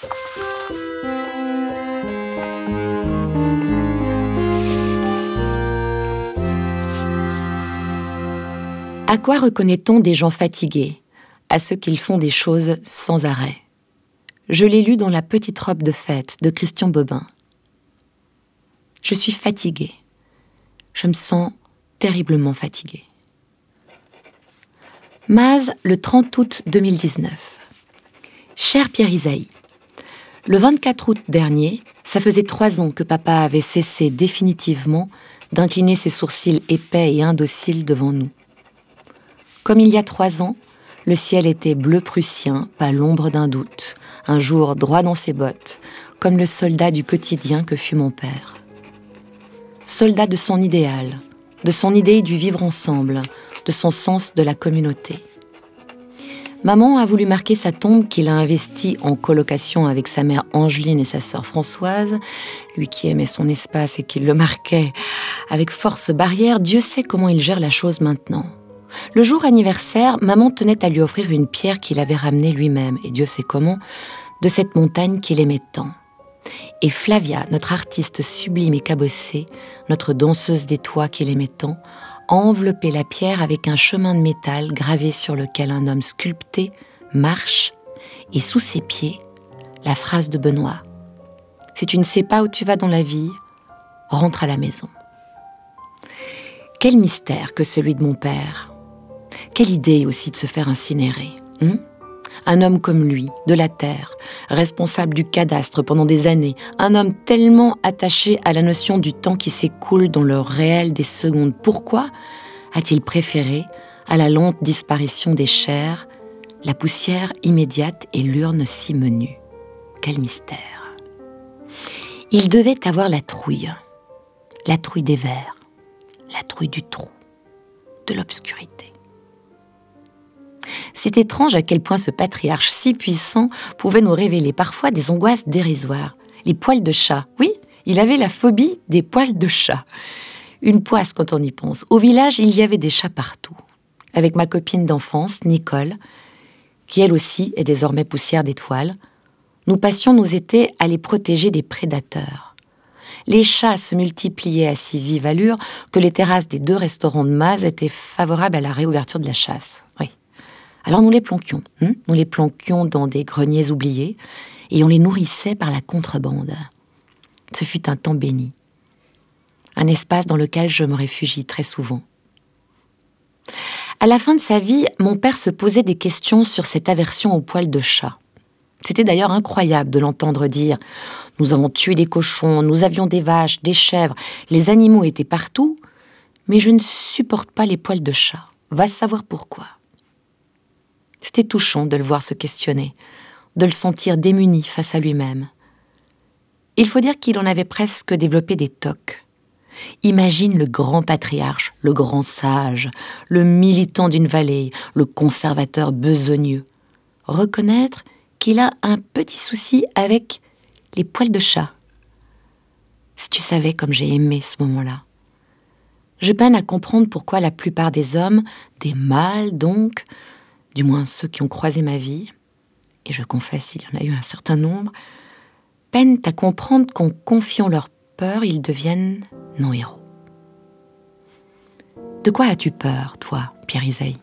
À quoi reconnaît-on des gens fatigués? À ceux qu'ils font des choses sans arrêt. Je l'ai lu dans La petite robe de fête de Christian Bobin. Je suis fatiguée. Je me sens terriblement fatiguée. Maz, le 30 août 2019. Cher Pierre Isaïe, le 24 août dernier, ça faisait trois ans que papa avait cessé définitivement d'incliner ses sourcils épais et indociles devant nous. Comme il y a trois ans, le ciel était bleu prussien, pas l'ombre d'un doute, un jour droit dans ses bottes, comme le soldat du quotidien que fut mon père. Soldat de son idéal, de son idée du vivre ensemble, de son sens de la communauté. Maman a voulu marquer sa tombe qu'il a investie en colocation avec sa mère Angeline et sa sœur Françoise, lui qui aimait son espace et qui le marquait avec force barrière, Dieu sait comment il gère la chose maintenant. Le jour anniversaire, maman tenait à lui offrir une pierre qu'il avait ramenée lui-même, et Dieu sait comment, de cette montagne qu'il aimait tant. Et Flavia, notre artiste sublime et cabossée, notre danseuse des toits qu'il aimait tant, a enveloppé la pierre avec un chemin de métal gravé sur lequel un homme sculpté marche, et sous ses pieds, la phrase de Benoît. Si tu ne sais pas où tu vas dans la vie, rentre à la maison. Quel mystère que celui de mon père. Quelle idée aussi de se faire incinérer. Hein? Un homme comme lui, de la terre, responsable du cadastre pendant des années, un homme tellement attaché à la notion du temps qui s'écoule dans le réel des secondes. Pourquoi a-t-il préféré, à la lente disparition des chairs, la poussière immédiate et l'urne si menue? Quel mystère Il devait avoir la trouille, la trouille des vers, la trouille du trou, de l'obscurité. C'est étrange à quel point ce patriarche si puissant pouvait nous révéler parfois des angoisses dérisoires. Les poils de chat, oui, il avait la phobie des poils de chat. Une poisse quand on y pense. Au village, il y avait des chats partout. Avec ma copine d'enfance, Nicole, qui elle aussi est désormais poussière d'étoiles, nous passions nos étés à les protéger des prédateurs. Les chats se multipliaient à si vive allure que les terrasses des deux restaurants de Maz étaient favorables à la réouverture de la chasse. Alors nous les planquions, hein. nous les planquions dans des greniers oubliés, et on les nourrissait par la contrebande. Ce fut un temps béni, un espace dans lequel je me réfugie très souvent. À la fin de sa vie, mon père se posait des questions sur cette aversion aux poils de chat. C'était d'ailleurs incroyable de l'entendre dire Nous avons tué des cochons, nous avions des vaches, des chèvres, les animaux étaient partout, mais je ne supporte pas les poils de chat. Va savoir pourquoi. C'était touchant de le voir se questionner, de le sentir démuni face à lui-même. Il faut dire qu'il en avait presque développé des tocs. Imagine le grand patriarche, le grand sage, le militant d'une vallée, le conservateur besogneux. Reconnaître qu'il a un petit souci avec les poils de chat. Si tu savais comme j'ai aimé ce moment-là. Je peine à comprendre pourquoi la plupart des hommes, des mâles donc, du moins ceux qui ont croisé ma vie, et je confesse il y en a eu un certain nombre, peinent à comprendre qu'en confiant leur peur, ils deviennent non-héros. De quoi as-tu peur, toi, Pierre Isaïe?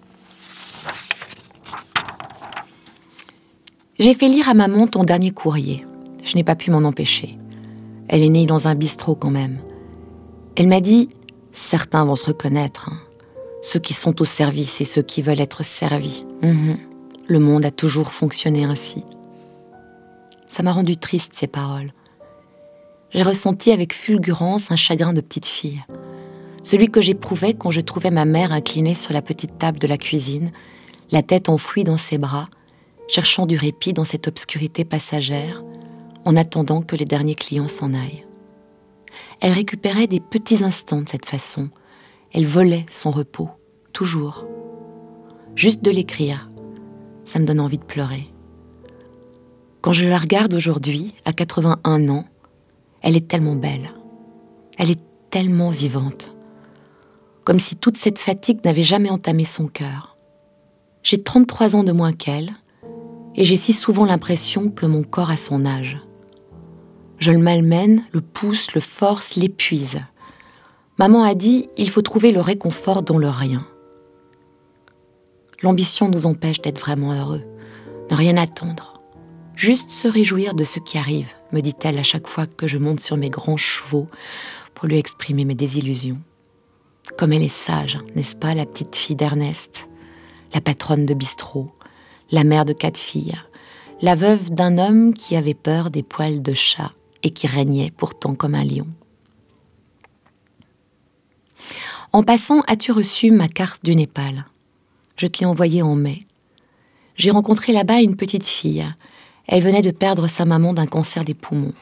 J'ai fait lire à maman ton dernier courrier. Je n'ai pas pu m'en empêcher. Elle est née dans un bistrot quand même. Elle m'a dit Certains vont se reconnaître. Hein. Ceux qui sont au service et ceux qui veulent être servis. Mhm. Le monde a toujours fonctionné ainsi. Ça m'a rendu triste ces paroles. J'ai ressenti avec fulgurance un chagrin de petite fille. Celui que j'éprouvais quand je trouvais ma mère inclinée sur la petite table de la cuisine, la tête enfouie dans ses bras, cherchant du répit dans cette obscurité passagère, en attendant que les derniers clients s'en aillent. Elle récupérait des petits instants de cette façon. Elle volait son repos, toujours. Juste de l'écrire, ça me donne envie de pleurer. Quand je la regarde aujourd'hui, à 81 ans, elle est tellement belle. Elle est tellement vivante. Comme si toute cette fatigue n'avait jamais entamé son cœur. J'ai 33 ans de moins qu'elle, Et j'ai si souvent l'impression que mon corps a son âge. Je le malmène, le pousse, le force, l'épuise. Maman a dit, il faut trouver le réconfort dans le rien. L'ambition nous empêche d'être vraiment heureux, ne rien attendre, juste se réjouir de ce qui arrive, me dit-elle à chaque fois que je monte sur mes grands chevaux pour lui exprimer mes désillusions. Comme elle est sage, n'est-ce pas, la petite fille d'Ernest, la patronne de bistrot, la mère de quatre filles, la veuve d'un homme qui avait peur des poils de chat et qui régnait pourtant comme un lion. En passant, as-tu reçu ma carte du Népal? Je te l'ai envoyée en mai. J'ai rencontré là-bas une petite fille. Elle venait de perdre sa maman d'un cancer des poumons.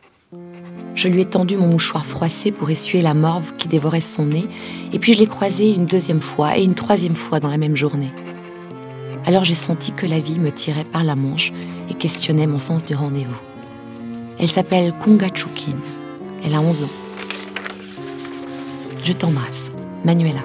Je lui ai tendu mon mouchoir froissé pour essuyer la morve qui dévorait son nez, et puis je l'ai croisée une deuxième fois et une troisième fois dans la même journée. Alors j'ai senti que la vie me tirait par la manche et questionnait mon sens du rendez-vous. Elle s'appelle Kunga Chukin. Elle a 11 ans. Je t'embrasse, Manuela.